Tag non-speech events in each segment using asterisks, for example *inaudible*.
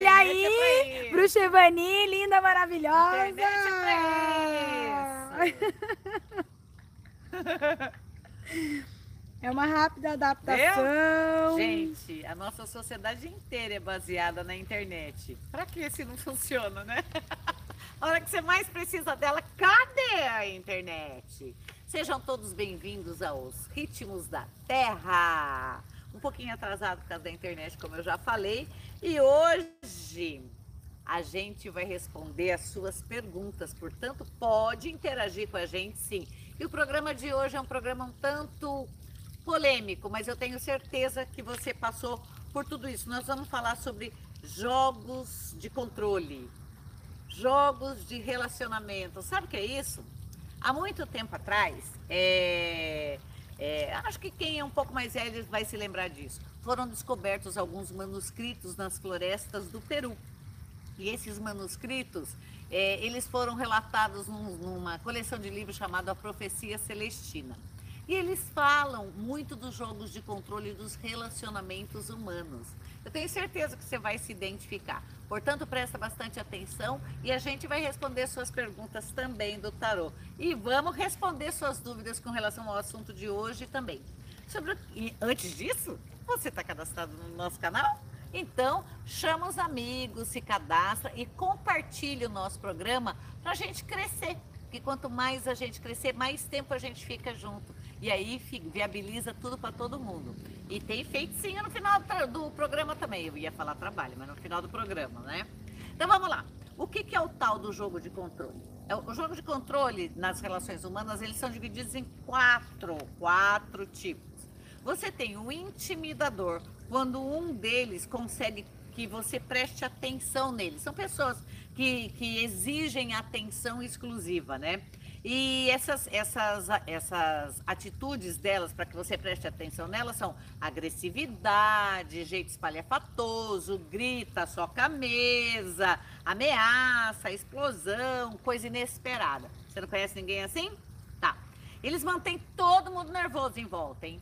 Olha aí, Bruxa Evani, linda, maravilhosa. É *laughs* É uma rápida adaptação. Gente, a nossa sociedade inteira é baseada na internet. Pra que se não funciona, né? *laughs* A hora que você mais precisa dela, cadê a internet? Sejam todos bem-vindos aos Ritmos da Terra. Um pouquinho atrasado por causa da internet, como eu já falei. E hoje a gente vai responder as suas perguntas, portanto, pode interagir com a gente sim. E o programa de hoje é um programa um tanto polêmico, mas eu tenho certeza que você passou por tudo isso. Nós vamos falar sobre jogos de controle, jogos de relacionamento. Sabe o que é isso? Há muito tempo atrás, é, é, acho que quem é um pouco mais velho vai se lembrar disso. Foram descobertos alguns manuscritos nas florestas do Peru. E esses manuscritos, é, eles foram relatados num, numa coleção de livros chamada A Profecia Celestina. E eles falam muito dos jogos de controle dos relacionamentos humanos. Eu tenho certeza que você vai se identificar. Portanto, presta bastante atenção e a gente vai responder suas perguntas também do tarô. E vamos responder suas dúvidas com relação ao assunto de hoje também. Sobre... E antes disso, você está cadastrado no nosso canal? Então, chama os amigos, se cadastra e compartilhe o nosso programa para a gente crescer. Porque quanto mais a gente crescer, mais tempo a gente fica junto. E aí viabiliza tudo para todo mundo. E tem feitinho no final do programa também. Eu ia falar trabalho, mas no final do programa, né? Então vamos lá. O que, que é o tal do jogo de controle? É, o jogo de controle nas relações humanas, eles são divididos em quatro, quatro tipos. Você tem o intimidador, quando um deles consegue que você preste atenção nele. São pessoas que, que exigem atenção exclusiva, né? E essas, essas, essas atitudes delas, para que você preste atenção nelas, são agressividade, jeito espalhafatoso, grita, soca a mesa, ameaça, explosão, coisa inesperada. Você não conhece ninguém assim? Tá. Eles mantêm todo mundo nervoso em volta, hein?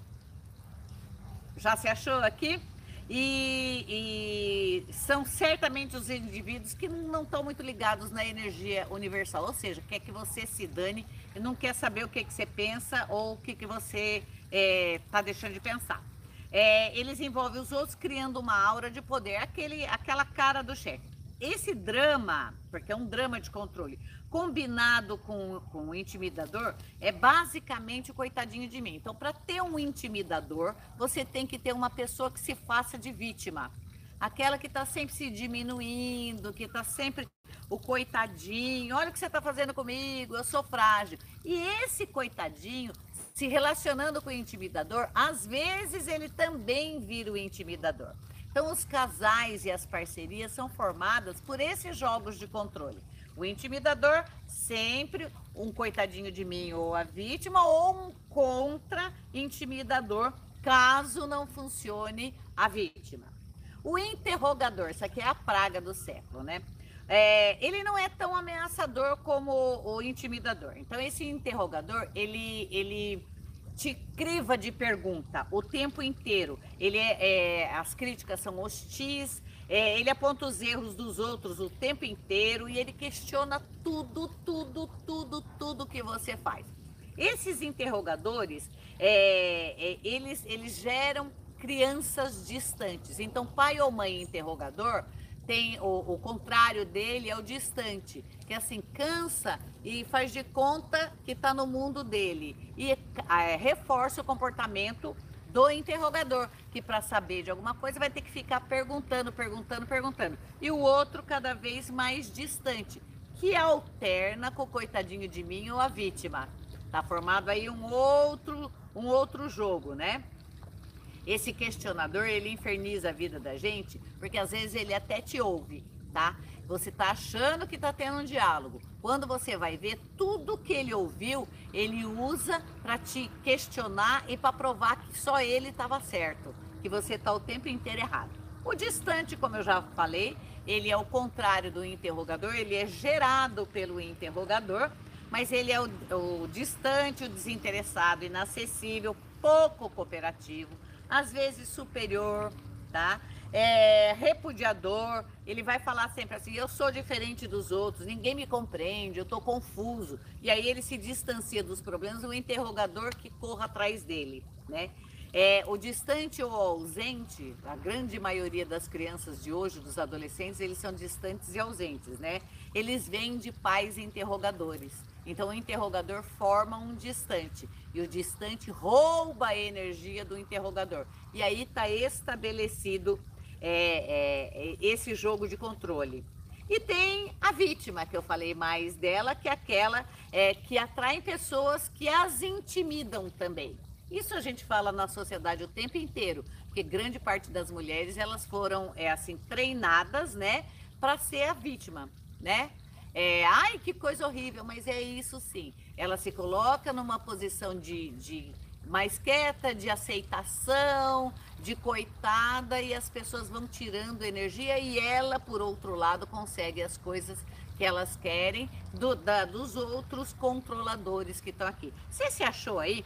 Já se achou aqui? E, e, são certamente os indivíduos que não estão muito ligados na energia universal, ou seja, quer que você se dane e não quer saber o que, que você pensa ou o que, que você está é, tá deixando de pensar. É, eles envolvem os outros criando uma aura de poder, aquele, aquela cara do chefe. Esse drama, porque é um drama de controle, combinado com, com o intimidador, é basicamente o coitadinho de mim. Então, para ter um intimidador, você tem que ter uma pessoa que se faça de vítima. Aquela que está sempre se diminuindo, que está sempre o coitadinho, olha o que você está fazendo comigo, eu sou frágil. E esse coitadinho, se relacionando com o intimidador, às vezes ele também vira o intimidador. Então, os casais e as parcerias são formadas por esses jogos de controle. O intimidador, sempre um coitadinho de mim ou a vítima, ou um contra-intimidador, caso não funcione a vítima. O interrogador, isso aqui é a praga do século, né? É, ele não é tão ameaçador como o, o intimidador. Então, esse interrogador, ele, ele te criva de pergunta o tempo inteiro. Ele é, é as críticas são hostis, é, ele aponta os erros dos outros o tempo inteiro e ele questiona tudo, tudo, tudo, tudo que você faz. Esses interrogadores, é, é, eles, eles geram crianças distantes. Então, pai ou mãe interrogador tem o, o contrário dele é o distante, que assim cansa e faz de conta que está no mundo dele e é, reforça o comportamento do interrogador, que para saber de alguma coisa vai ter que ficar perguntando, perguntando, perguntando. E o outro cada vez mais distante, que alterna com o coitadinho de mim ou a vítima. Tá formado aí um outro, um outro jogo, né? Esse questionador, ele inferniza a vida da gente, porque às vezes ele até te ouve, tá? Você tá achando que tá tendo um diálogo, quando você vai ver tudo que ele ouviu, ele usa para te questionar e para provar que só ele estava certo, que você está o tempo inteiro errado. O distante, como eu já falei, ele é o contrário do interrogador, ele é gerado pelo interrogador, mas ele é o, o distante, o desinteressado, inacessível, pouco cooperativo, às vezes superior, tá? É, repudiador, ele vai falar sempre assim: eu sou diferente dos outros, ninguém me compreende, eu estou confuso. E aí ele se distancia dos problemas, o interrogador que corra atrás dele, né? É, o distante ou ausente, a grande maioria das crianças de hoje, dos adolescentes, eles são distantes e ausentes, né? Eles vêm de pais interrogadores. Então, o interrogador forma um distante e o distante rouba a energia do interrogador. E aí está estabelecido é, é, esse jogo de controle. E tem a vítima, que eu falei mais dela, que é aquela é, que atrai pessoas que as intimidam também. Isso a gente fala na sociedade o tempo inteiro, porque grande parte das mulheres elas foram é assim treinadas, né, para ser a vítima, né? É, ai, que coisa horrível, mas é isso sim. Ela se coloca numa posição de, de mais quieta, de aceitação, de coitada, e as pessoas vão tirando energia e ela, por outro lado, consegue as coisas que elas querem do, da, dos outros controladores que estão aqui. Você se achou aí?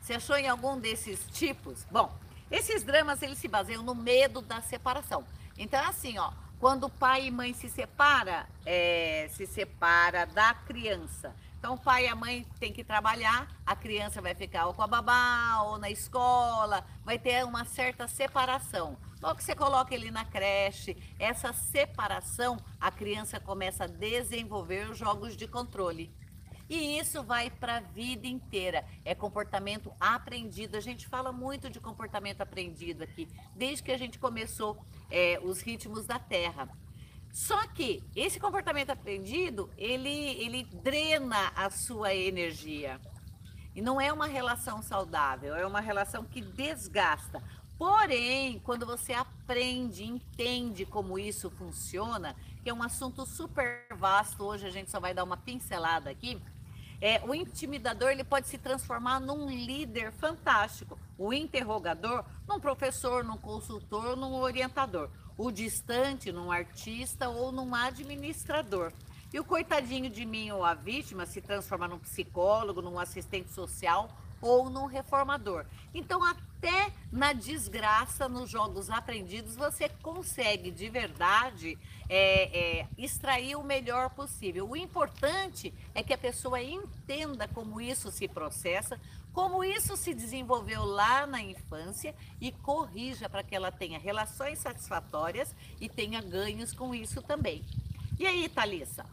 Você achou em algum desses tipos? Bom, esses dramas eles se baseiam no medo da separação. Então, assim, ó, quando pai e mãe se separa, é, se separa da criança. Então, o pai e a mãe têm que trabalhar, a criança vai ficar ou com a babá ou na escola, vai ter uma certa separação. Logo que você coloca ele na creche, essa separação, a criança começa a desenvolver os jogos de controle. E isso vai para a vida inteira. É comportamento aprendido. A gente fala muito de comportamento aprendido aqui, desde que a gente começou é, os ritmos da Terra. Só que esse comportamento aprendido, ele, ele drena a sua energia. E não é uma relação saudável, é uma relação que desgasta. Porém, quando você aprende, entende como isso funciona, que é um assunto super vasto, hoje a gente só vai dar uma pincelada aqui, é, o intimidador ele pode se transformar num líder fantástico. O interrogador, num professor, num consultor, num orientador. O distante, num artista ou num administrador. E o coitadinho de mim ou a vítima se transforma num psicólogo, num assistente social ou num reformador. Então, até na desgraça, nos jogos aprendidos, você consegue de verdade é, é, extrair o melhor possível. O importante é que a pessoa entenda como isso se processa, como isso se desenvolveu lá na infância e corrija para que ela tenha relações satisfatórias e tenha ganhos com isso também. E aí, Thalissa?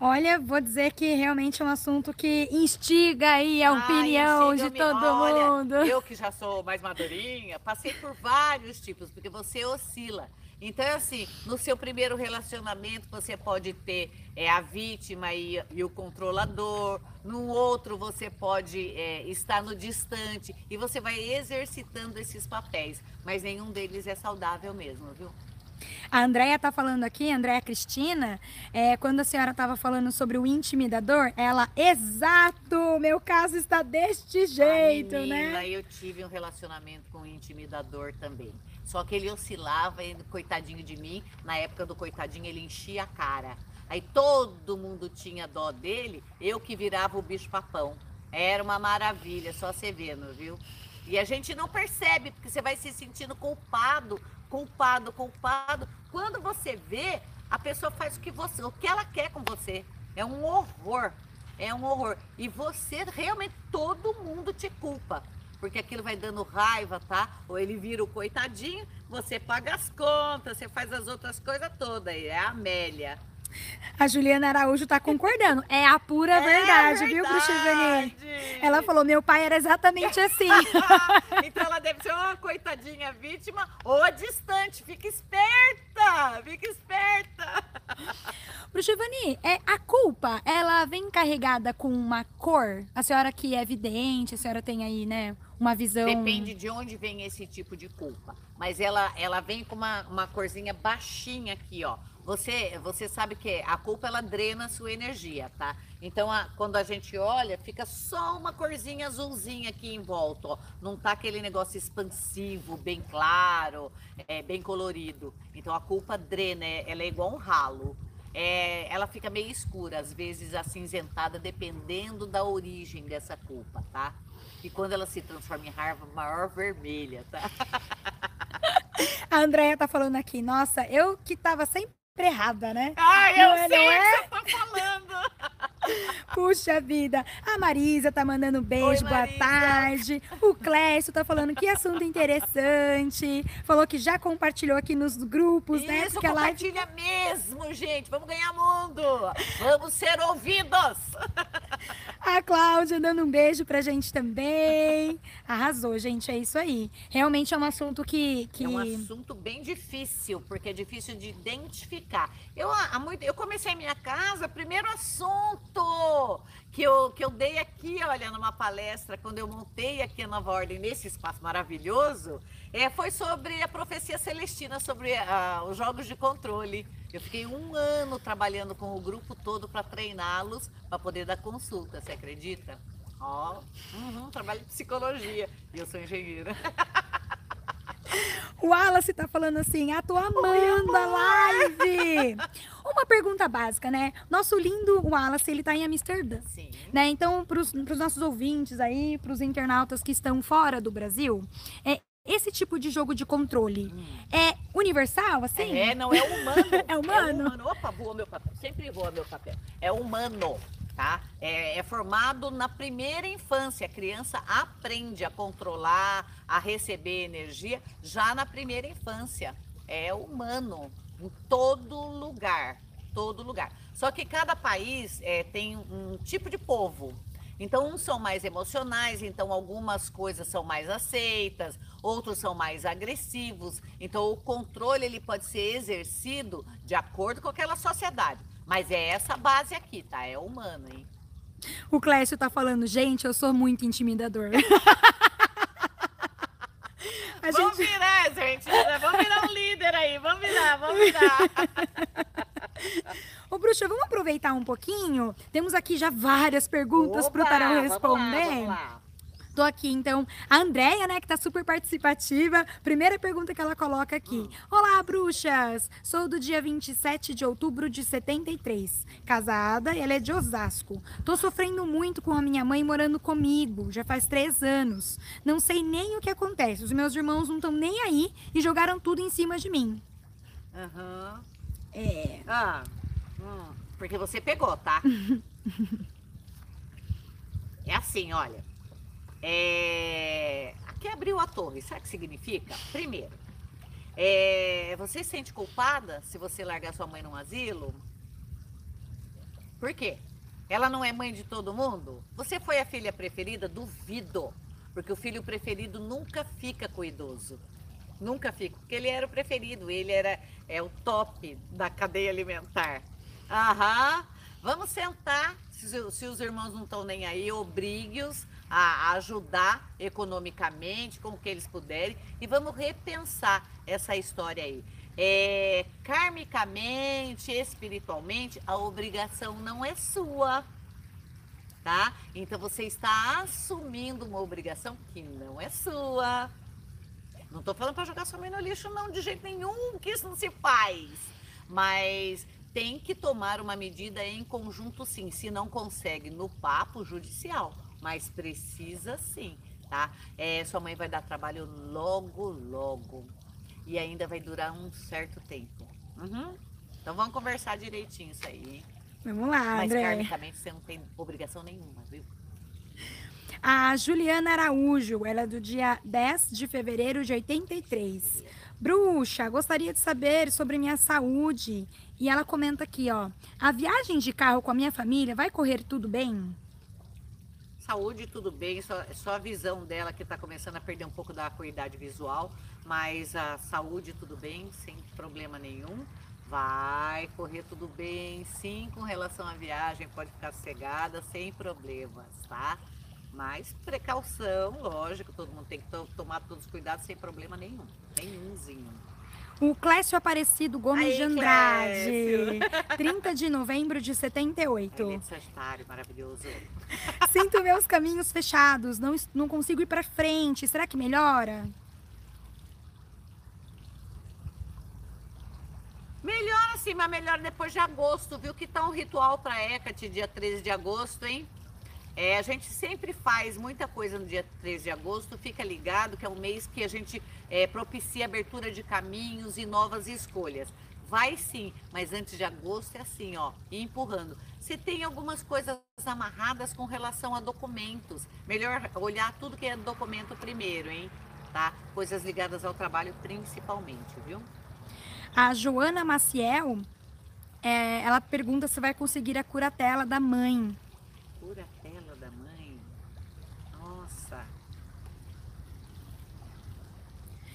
Olha, vou dizer que realmente é um assunto que instiga aí a opinião de todo mundo. Eu que já sou mais madurinha, passei por vários tipos, porque você oscila. Então, é assim, no seu primeiro relacionamento, você pode ter é, a vítima e, e, o controlador. No outro, você pode é, estar no distante. E você vai exercitando esses papéis. Mas nenhum deles é saudável mesmo, viu? A Andréia está falando aqui, Andréia Cristina, é, quando a senhora estava falando sobre o intimidador, ela, exato, meu caso está deste jeito, menina, né? Eu tive um relacionamento com um intimidador também. Só que ele oscilava, coitadinho de mim, na época do coitadinho, ele enchia a cara. Aí todo mundo tinha dó dele, eu que virava o bicho papão. Era uma maravilha, só você vendo, viu? E a gente não percebe, porque você vai se sentindo culpado culpado, culpado. Quando você vê, a pessoa faz o que você, o que ela quer com você. É um horror. É um horror. E você realmente todo mundo te culpa. Porque aquilo vai dando raiva, tá? Ou ele vira o coitadinho, você paga as contas, você faz as outras coisas todas. É a Amélia. A Juliana Araújo tá concordando. É a pura é verdade, verdade, viu, Cruxivani? Ela falou, meu pai era exatamente assim. *laughs* então ela deve ser uma coitadinha vítima ou a distante. Fica esperta, fica esperta. Cruxivani, é, a culpa, ela vem carregada com uma cor? A senhora que é evidente, a senhora tem aí, né, uma visão... Depende de onde vem esse tipo de culpa. Mas ela, ela vem com uma, uma corzinha baixinha aqui, ó você, você sabe que a culpa ela drena a sua energia, tá? Então, a, quando a gente olha, fica só uma corzinha azulzinha aqui em volta, ó. Não tá aquele negócio expansivo, bem claro, é, bem colorido. Então, a culpa drena, é, ela é igual um ralo. É, ela fica meio escura, às vezes acinzentada, dependendo da origem dessa culpa, tá? E quando ela se transforma em raiva, maior vermelha, tá? *laughs* A Andréia tá falando aqui, nossa, eu que tava sempre errada, né? Ah, eu Não é, sei não o é? que você tá falando. *laughs* Puxa vida. A Marisa tá mandando beijo, Oi, boa tarde. O Clécio tá falando que assunto interessante. Falou que já compartilhou aqui nos grupos, né? Isso, Porque a live compartilha mesmo, gente. Vamos ganhar mundo. Vamos ser ouvidos. *laughs* A Cláudia dando um beijo pra gente também. Arrasou, gente, é isso aí. Realmente é um assunto que. que... É um assunto bem difícil, porque é difícil de identificar. Eu, há muito, eu comecei a minha casa, primeiro assunto que eu, que eu dei aqui, olha, numa palestra, quando eu montei aqui a Nova Ordem, nesse espaço maravilhoso, é, foi sobre a profecia celestina, sobre os jogos de controle. Eu fiquei um ano trabalhando com o grupo todo para treiná-los, para poder dar consulta, você acredita? Ó, uhum, trabalho de psicologia, e eu sou engenheira. *laughs* O Wallace tá falando assim, ah, tô amando a live. *laughs* Uma pergunta básica, né? Nosso lindo Wallace, ele tá em Amsterdã. Sim. Né? Então, para os nossos ouvintes aí, para os internautas que estão fora do Brasil, é, esse tipo de jogo de controle é universal, assim? É, não é humano. *laughs* É humano? Opa, voa meu papel. Sempre voa meu papel. É humano, tá? É, é formado na primeira infância. A criança aprende a controlar, a receber energia já na primeira infância. É humano em todo lugar, todo lugar. Só que cada país é, tem um tipo de povo. Então, uns são mais emocionais, então algumas coisas são mais aceitas, outros são mais agressivos. Então, o controle ele pode ser exercido de acordo com aquela sociedade. Mas é essa base aqui, tá? É humano, hein? O Clécio tá falando, gente, eu sou muito intimidador. *laughs* A Vamos gente... virar, gente. Vamos virar um líder aí. Vamos virar, vamos virar. *laughs* Ô, Bruxa, vamos aproveitar um pouquinho? Temos aqui já várias perguntas pro Opa, Tarão vamos lá, responder. vamos lá. Tô aqui, então, a Andréia, né, que tá super participativa. Primeira pergunta que ela coloca aqui. Olá, bruxas! Sou do dia 27 de outubro de 73. Casada, ela é de Osasco. Tô sofrendo muito com a minha mãe morando comigo, já faz três anos. Não sei nem o que acontece. Os meus irmãos não estão nem aí e jogaram tudo em cima de mim. Aham. É. Ah, hum, porque você pegou, tá? *laughs* é assim, olha. É... Aqui abriu a torre, sabe o que significa? Primeiro, é... você se sente culpada se você largar sua mãe num asilo? Por quê? Ela não é mãe de todo mundo? Você foi a filha preferida? Duvido. Porque o filho preferido nunca fica com o idoso. Nunca fica, porque ele era o preferido, ele era é o top da cadeia alimentar. Aham. Vamos sentar, se, se os irmãos não estão nem aí, obrigue-os a ajudar economicamente, como que eles puderem, e vamos repensar essa história aí. É, karmicamente, espiritualmente, a obrigação não é sua, tá? Então você está assumindo uma obrigação que não é sua. Não tô falando para jogar sua mãe no lixo, não, de jeito nenhum, que isso não se faz. Mas tem que tomar uma medida em conjunto, sim. Se não consegue no papo judicial, mas precisa sim, tá? É, sua mãe vai dar trabalho logo, logo. E ainda vai durar um certo tempo. Uhum. Então vamos conversar direitinho isso aí. Vamos lá, Mas André. karmicamente você não tem obrigação nenhuma, viu? A Juliana Araújo, ela é do dia 10 de fevereiro de 83. Bruxa, gostaria de saber sobre minha saúde. E ela comenta aqui, ó. A viagem de carro com a minha família vai correr tudo bem? Saúde, tudo bem, só, só a visão dela que está começando a perder um pouco da acuidade visual, mas a saúde, tudo bem, sem problema nenhum. Vai correr tudo bem, sim, com relação à viagem, pode ficar sossegada, sem problemas, tá? Mas precaução, lógico, todo mundo tem que to- tomar todos os cuidados sem problema nenhum, nenhumzinho. O Clécio Aparecido Gomes Aí, de Andrade, 30 de novembro de Ele é 78. de Sagitário, maravilhoso. *laughs* Sinto meus caminhos fechados, não, não consigo ir pra frente. Será que melhora? Melhora sim, mas melhora depois de agosto, viu? Que tá um ritual para Hecate, dia 13 de agosto, hein? É, a gente sempre faz muita coisa no dia 13 de agosto, fica ligado que é um mês que a gente é, propicia abertura de caminhos e novas escolhas. Vai sim, mas antes de agosto é assim, ó, empurrando. Se tem algumas coisas amarradas com relação a documentos, melhor olhar tudo que é documento primeiro, hein? Tá? Coisas ligadas ao trabalho principalmente, viu? A Joana Maciel, é, ela pergunta se vai conseguir a curatela da mãe. Curatela da mãe? Nossa.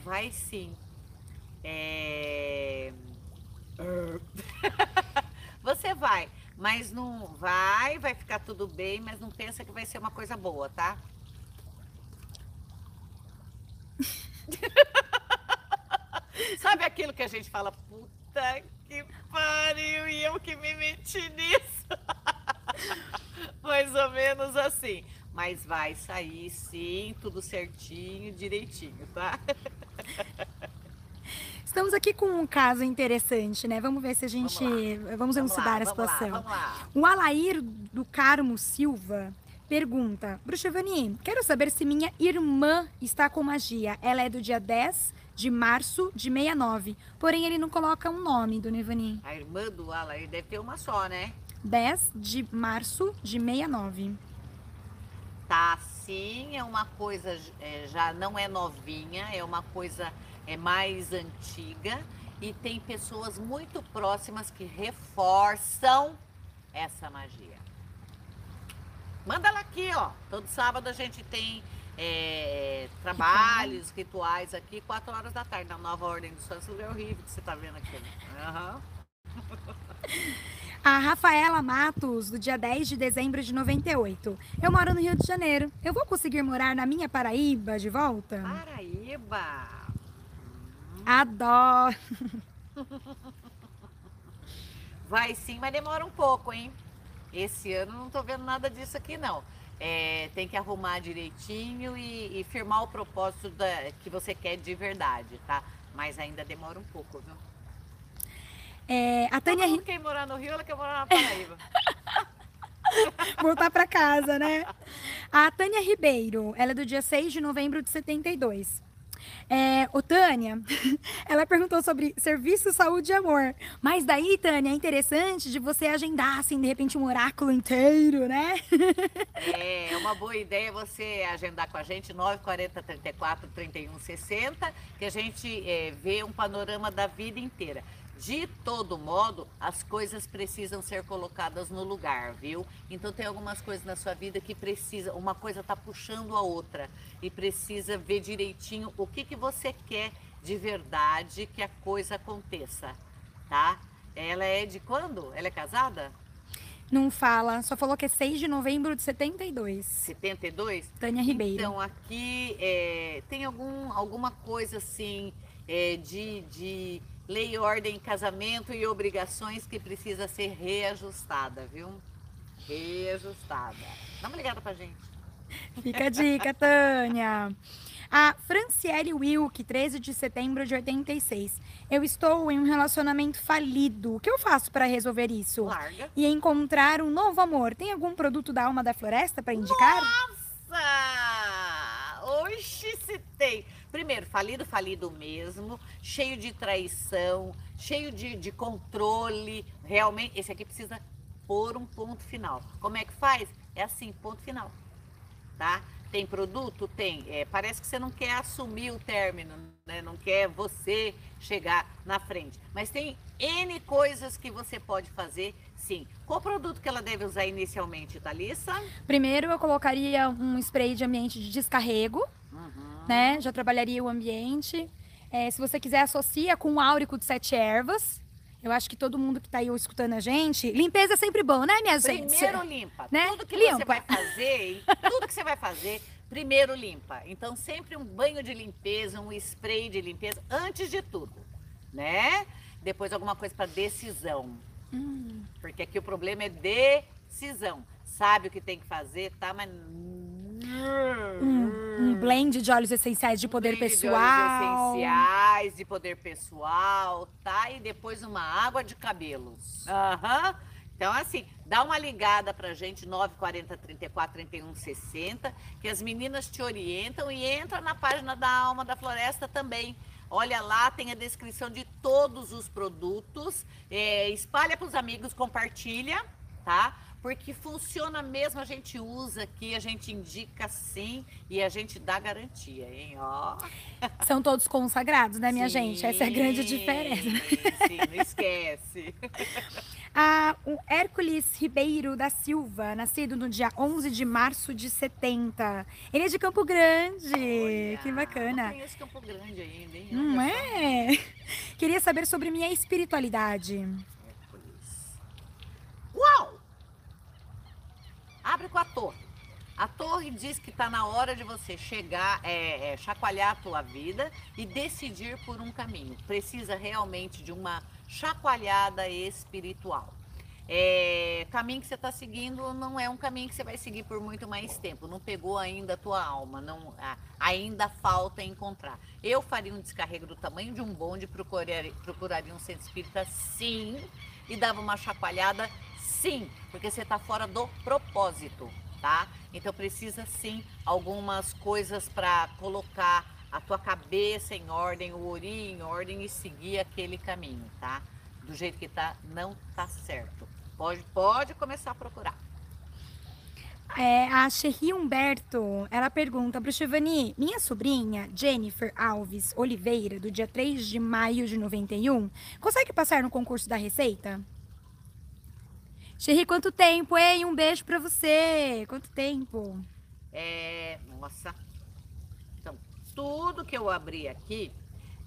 Vai sim. É... *laughs* Você vai, mas não vai, vai ficar tudo bem, mas não pensa que vai ser uma coisa boa, tá? *laughs* Sabe aquilo que a gente fala, puta que pariu, e eu que me meti nisso? *laughs* Mais ou menos assim. Mas vai sair sim, tudo certinho, direitinho, tá? *laughs* Estamos aqui com um caso interessante, né? Vamos ver se a gente. Vamos, vamos elucidar a situação. Lá, vamos lá. O Alair do Carmo Silva pergunta: Bruxevani, quero saber se minha irmã está com magia. Ela é do dia 10 de março de 69. Porém, ele não coloca um nome, do Nevani. A irmã do Alair deve ter uma só, né? 10 de março de 69. Tá, sim, é uma coisa, é, já não é novinha, é uma coisa é mais antiga e tem pessoas muito próximas que reforçam essa magia. Manda ela aqui, ó. Todo sábado a gente tem é, trabalhos, rituais aqui, 4 horas da tarde, na nova ordem dos Santos é horrível que você tá vendo aqui. Uhum. *laughs* A Rafaela Matos, do dia 10 de dezembro de 98. Eu moro no Rio de Janeiro. Eu vou conseguir morar na minha Paraíba de volta? Paraíba! Adoro! *laughs* Vai sim, mas demora um pouco, hein? Esse ano não tô vendo nada disso aqui, não. É, tem que arrumar direitinho e, e firmar o propósito da, que você quer de verdade, tá? Mas ainda demora um pouco, viu? É, a Tânia... Todo mundo quer morar no Rio, ela quer morar na Paraíba. *laughs* Voltar para casa, né? A Tânia Ribeiro, ela é do dia 6 de novembro de 72. É, o Tânia, *laughs* ela perguntou sobre serviço, saúde e amor. Mas daí, Tânia, é interessante de você agendar, assim, de repente, um oráculo inteiro, né? É, uma boa ideia você agendar com a gente 940 34 31 60, que a gente é, vê um panorama da vida inteira. De todo modo, as coisas precisam ser colocadas no lugar, viu? Então tem algumas coisas na sua vida que precisa, uma coisa está puxando a outra e precisa ver direitinho o que, que você quer de verdade que a coisa aconteça, tá? Ela é de quando? Ela é casada? Não fala, só falou que é 6 de novembro de 72. 72? Tânia Ribeiro. Então aqui é, tem algum, alguma coisa assim é, de, de lei, ordem, casamento e obrigações que precisa ser reajustada, viu? Reajustada. Dá uma ligada pra gente. Fica a dica, Tânia. A Franciele Wilk, 13 de setembro de 86. Eu estou em um relacionamento falido. O que eu faço para resolver isso? Larga. E encontrar um novo amor. Tem algum produto da alma da floresta para indicar? Nossa! Oxi, se tem. Primeiro, falido, falido mesmo, cheio de traição, cheio de, de controle. Realmente, esse aqui precisa pôr um ponto final. Como é que faz? É assim, ponto final. Tá? Tem produto? Tem. É, parece que você não quer assumir o término, né? não quer você chegar na frente. Mas tem N coisas que você pode fazer, sim. Qual produto que ela deve usar inicialmente, Thalissa? Primeiro, eu colocaria um spray de ambiente de descarrego. Né? Já trabalharia o ambiente. É, se você quiser, associa com o áurico de sete ervas. Eu acho que todo mundo que tá aí escutando a gente. Limpeza é sempre bom, né, minha gente? Primeiro limpa. Né? Tudo que você Limpa. vai fazer, tudo que você vai fazer, primeiro limpa. Então, sempre um banho de limpeza, um spray de limpeza, antes de tudo, né? Depois alguma coisa para decisão. Hum. Porque aqui o problema é decisão. Sabe o que tem que fazer, tá? Mas. Um, um blend de óleos essenciais de poder Brinde de pessoal. óleos essenciais, de poder pessoal, tá? E depois uma água de cabelos. Aham. Então, assim, dá uma ligada pra gente, 940 34 31 60, que as meninas te orientam e entra na página da Alma da Floresta também. Olha lá, tem a descrição de todos os produtos. É, espalha para os amigos, compartilha, tá? Porque funciona mesmo, a gente usa aqui, a gente indica sim e a gente dá garantia, hein? Ó. São todos consagrados, né, minha Sim, gente? Essa é a grande diferença. Sim, não esquece. *laughs* Ah, o Hércules Ribeiro da Silva, nascido no dia 11 de março de 70. Ele é de Campo Grande. Olha, que bacana. Não conheço Campo Grande ainda, hein? Não é? *laughs* Queria saber sobre minha espiritualidade. Uau! Abre com a torre. A torre diz que está na hora de você chegar, é, é, chacoalhar a tua vida e decidir por um caminho. Precisa realmente de uma chacoalhada espiritual. É, caminho que você está seguindo não é um caminho que você vai seguir por muito mais tempo. Não pegou ainda a tua alma, não, ainda falta encontrar. Eu faria um descarrego do tamanho de um bonde, procuraria, procuraria um centro espírita, sim, e dava uma chacoalhada, sim, porque você está fora do propósito, tá? Então precisa sim algumas coisas para colocar a tua cabeça em ordem, o ori em ordem e seguir aquele caminho, tá? Do jeito que tá, não tá certo. Pode, pode começar a procurar. É, a Cherry Humberto, ela pergunta para o Chivani, minha sobrinha, Jennifer Alves Oliveira, do dia 3 de maio de 91, consegue passar no concurso da Receita? Cherry, quanto tempo, hein? Um beijo para você. Quanto tempo? É, nossa. Então, tudo que eu abri aqui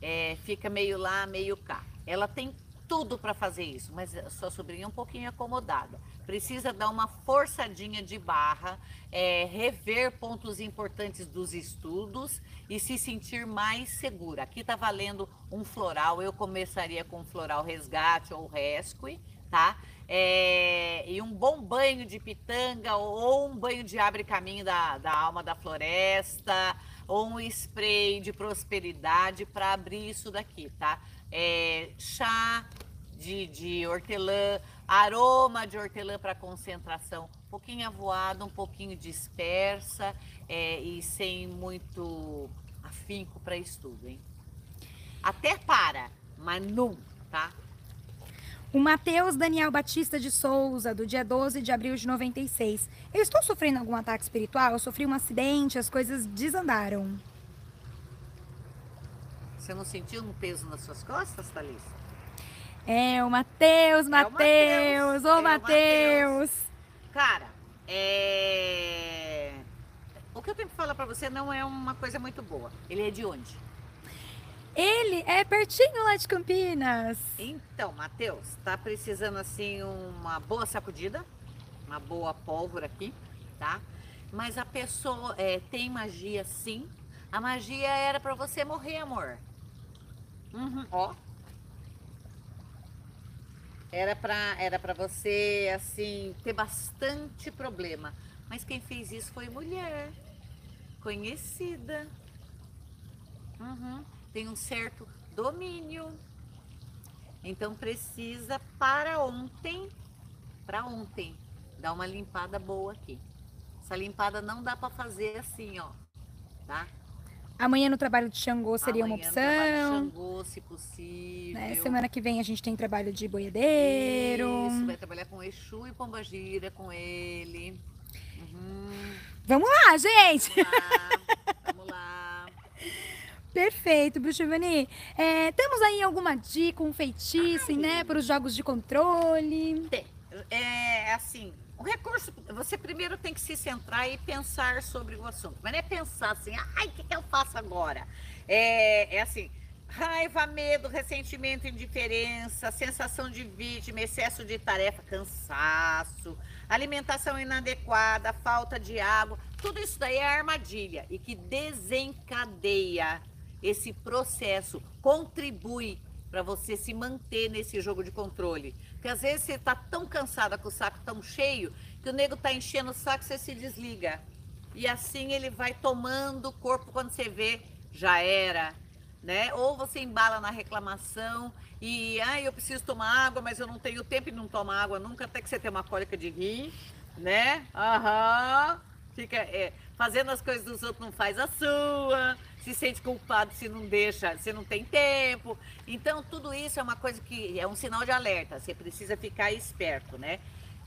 é, fica meio lá, meio cá. Ela tem tudo para fazer isso, mas sua sobrinha é um pouquinho acomodada. Precisa dar uma forçadinha de barra, é, rever pontos importantes dos estudos e se sentir mais segura. Aqui tá valendo um floral, eu começaria com floral resgate ou rescue, tá? É, e um bom banho de pitanga ou um banho de abre caminho da, da alma da floresta ou um spray de prosperidade para abrir isso daqui, tá? É, chá de, de hortelã, aroma de hortelã para concentração, um pouquinho avoado, um pouquinho dispersa é, e sem muito afinco para estudo, hein? Até para, mas não, tá? O Matheus Daniel Batista de Souza, do dia 12 de abril de 96. Eu estou sofrendo algum ataque espiritual? Eu sofri um acidente, as coisas desandaram. Você não sentiu um peso nas suas costas, Thalys? É, o Matheus, É Matheus, ô é Matheus. Cara, é... o que eu tenho que falar para você não é uma coisa muito boa. Ele é de onde? Ele é pertinho lá de Campinas. Então, Matheus, tá precisando assim uma boa sacudida, uma boa pólvora aqui, tá? Mas a pessoa é, tem magia sim. A magia era para você morrer, amor. Uhum, ó. Era pra, era pra você, assim, ter bastante problema. Mas quem fez isso foi mulher. Conhecida. Uhum, Tem um certo domínio. Então precisa para ontem, para ontem, dar uma limpada boa aqui. Essa limpada não dá para fazer assim, ó, tá? Amanhã no trabalho de Xangô seria uma Amanhã no trabalho de opção. Xangô, se possível. né? Semana que vem a gente tem trabalho de boiadeiro. Isso, vai trabalhar com Exu e Pombagira com ele. Uhum. Vamos lá, gente! Vamos lá, vamos lá. *laughs* Perfeito, Bruxo Ivani. É, temos aí alguma dica, um feitiço, né, para os jogos de controle? Tem. É assim, o recurso, você primeiro tem que se centrar e pensar sobre o assunto. Mas não é pensar assim, ai, o que, que eu faço agora? É, é assim, raiva, medo, ressentimento, indiferença, sensação de vítima, excesso de tarefa, cansaço, alimentação inadequada, falta de água. Tudo isso daí é armadilha e que desencadeia esse processo, contribui para você se manter nesse jogo de controle. Porque às vezes você tá tão cansada com o saco tão cheio que o nego tá enchendo o saco, você se desliga. E assim ele vai tomando o corpo quando você vê, já era. né? Ou você embala na reclamação e, ah, eu preciso tomar água, mas eu não tenho tempo e não toma água nunca, até que você tem uma cólica de rim, né? Aham. Fica é, fazendo as coisas dos outros, não faz a sua, se sente culpado se não deixa, se não tem tempo. Então, tudo isso é uma coisa que é um sinal de alerta, você precisa ficar esperto, né?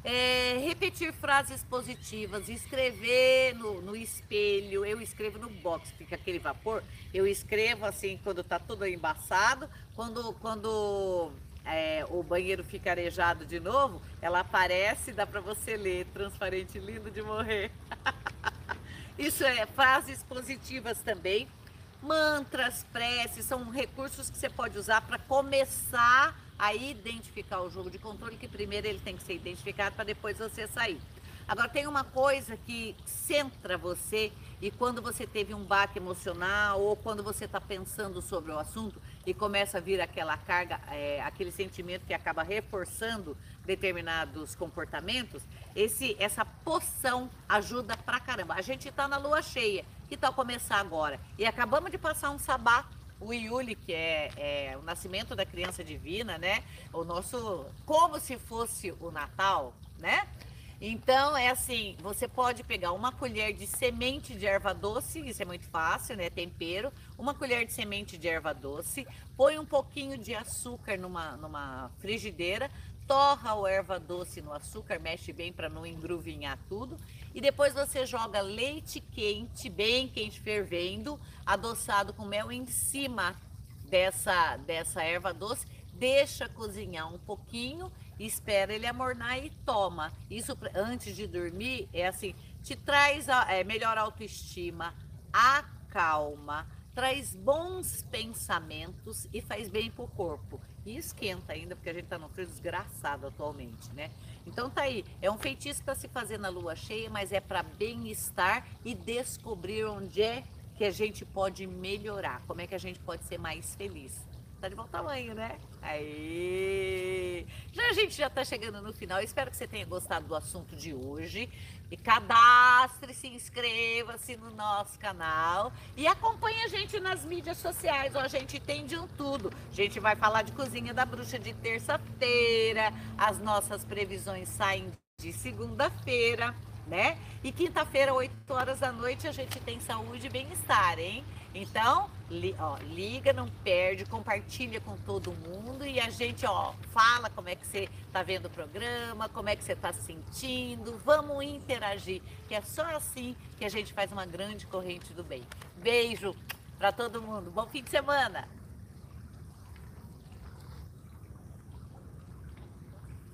É, repetir frases positivas, escrever no, no, espelho, eu escrevo no box, fica aquele vapor, eu escrevo assim quando tá tudo embaçado, quando, quando é, o banheiro fica arejado de novo, ela aparece, dá para você ler, transparente, lindo de morrer. *laughs* Isso é frases positivas também. Mantras, preces, são recursos que você pode usar para começar a identificar o jogo de controle, que primeiro ele tem que ser identificado para depois você sair. Agora tem uma coisa que centra você e quando você teve um baque emocional ou quando você está pensando sobre o assunto e começa a vir aquela carga, é, aquele sentimento que acaba reforçando determinados comportamentos, esse, essa poção ajuda pra caramba. A gente está na lua cheia, que tal começar agora? E acabamos de passar um sabá o Iuli, que é, é, o nascimento da criança divina, né? O nosso, como se fosse o Natal, né? Então é assim, você pode pegar uma colher de semente de erva doce, isso é muito fácil, né? Tempero, uma colher de semente de erva doce, põe um pouquinho de açúcar numa, numa frigideira, torra o erva doce no açúcar, mexe bem para não engruvinhar tudo. E depois você joga leite quente, bem quente, fervendo, adoçado com mel em cima dessa, dessa erva doce. Deixa cozinhar um pouquinho, espera ele amornar e toma. Isso antes de dormir é assim, te traz é, melhor autoestima, acalma, traz bons pensamentos e faz bem pro corpo. E esquenta ainda, porque a gente tá num frio desgraçado atualmente, né? Então tá aí, é um feitiço para se fazer na lua cheia, mas é para bem-estar e descobrir onde é que a gente pode melhorar, como é que a gente pode ser mais feliz. Tá de bom tamanho, né? Aí. Já a gente já tá chegando no final. espero que você tenha gostado do assunto de hoje. E cadastre, se inscreva-se no nosso canal e acompanhe a gente nas mídias sociais. a gente tem de um tudo. A gente vai falar de cozinha da bruxa de terça-feira. As nossas previsões saem de segunda-feira, né? E quinta-feira, 8 horas da noite, a gente tem saúde e bem-estar, hein? Então, ó, liga, não perde, compartilha com todo mundo e a gente, ó, fala como é que você tá vendo o programa, como é que você tá se sentindo, vamos interagir, que é só assim que a gente faz uma grande corrente do bem. Beijo para todo mundo, bom fim de semana!